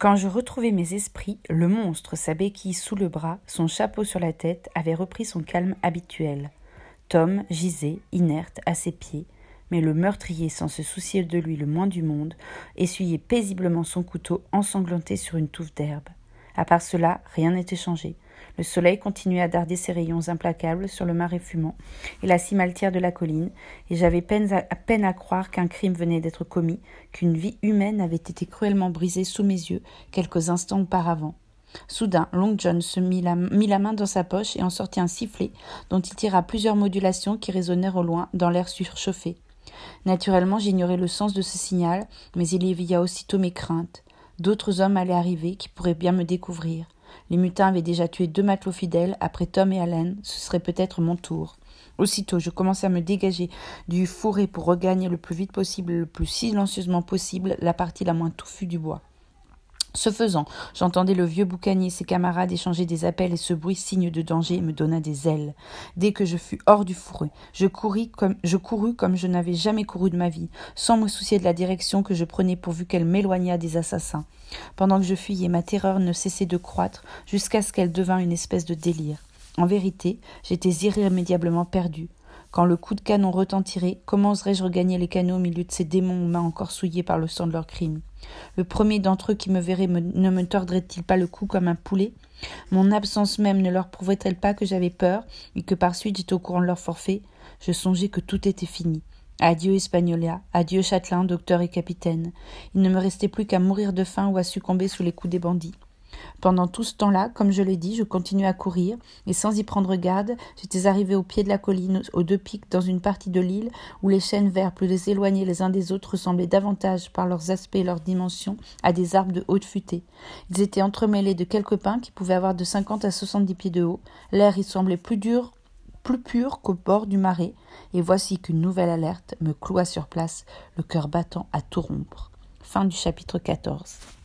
Quand je retrouvai mes esprits, le monstre, sa béquille sous le bras, son chapeau sur la tête, avait repris son calme habituel. Tom gisait, inerte, à ses pieds, mais le meurtrier, sans se soucier de lui le moins du monde, essuyait paisiblement son couteau ensanglanté sur une touffe d'herbe. À part cela, rien n'était changé. Le soleil continuait à darder ses rayons implacables sur le marais fumant et la cime altière de la colline, et j'avais peine à, peine à croire qu'un crime venait d'être commis, qu'une vie humaine avait été cruellement brisée sous mes yeux quelques instants auparavant. Soudain, Long John se mit la, mit la, main dans sa poche et en sortit un sifflet, dont il tira plusieurs modulations qui résonnèrent au loin dans l'air surchauffé. Naturellement, j'ignorais le sens de ce signal, mais il éveilla aussitôt mes craintes. D'autres hommes allaient arriver qui pourraient bien me découvrir. Les mutins avaient déjà tué deux matelots fidèles, après Tom et Allen, ce serait peut-être mon tour. Aussitôt, je commençai à me dégager du fourré pour regagner le plus vite possible, le plus silencieusement possible, la partie la moins touffue du bois. Ce faisant, j'entendais le vieux boucanier et ses camarades échanger des appels et ce bruit signe de danger me donna des ailes. Dès que je fus hors du fourré, je courus comme je n'avais jamais couru de ma vie, sans me soucier de la direction que je prenais pourvu qu'elle m'éloignât des assassins. Pendant que je fuyais, ma terreur ne cessait de croître jusqu'à ce qu'elle devînt une espèce de délire. En vérité, j'étais irrémédiablement perdu. Quand le coup de canon retentirait, comment oserais-je regagner les canaux au milieu de ces démons aux mains encore souillées par le sang de leurs crimes? Le premier d'entre eux qui me verrait ne me tordrait-il pas le cou comme un poulet? Mon absence même ne leur prouverait-elle pas que j'avais peur et que par suite j'étais au courant de leur forfait? Je songeais que tout était fini. Adieu Espagnola, adieu châtelain, docteur et capitaine. Il ne me restait plus qu'à mourir de faim ou à succomber sous les coups des bandits. Pendant tout ce temps-là, comme je l'ai dit, je continuais à courir, et sans y prendre garde, j'étais arrivé au pied de la colline, aux deux pics, dans une partie de l'île où les chênes verts plus éloignés les uns des autres ressemblaient davantage par leurs aspects et leurs dimensions à des arbres de haute futée. Ils étaient entremêlés de quelques pins qui pouvaient avoir de cinquante à soixante-dix pieds de haut. L'air y semblait plus dur plus pur qu'au bord du marais, et voici qu'une nouvelle alerte me cloua sur place, le cœur battant à tout rompre. Fin du chapitre 14.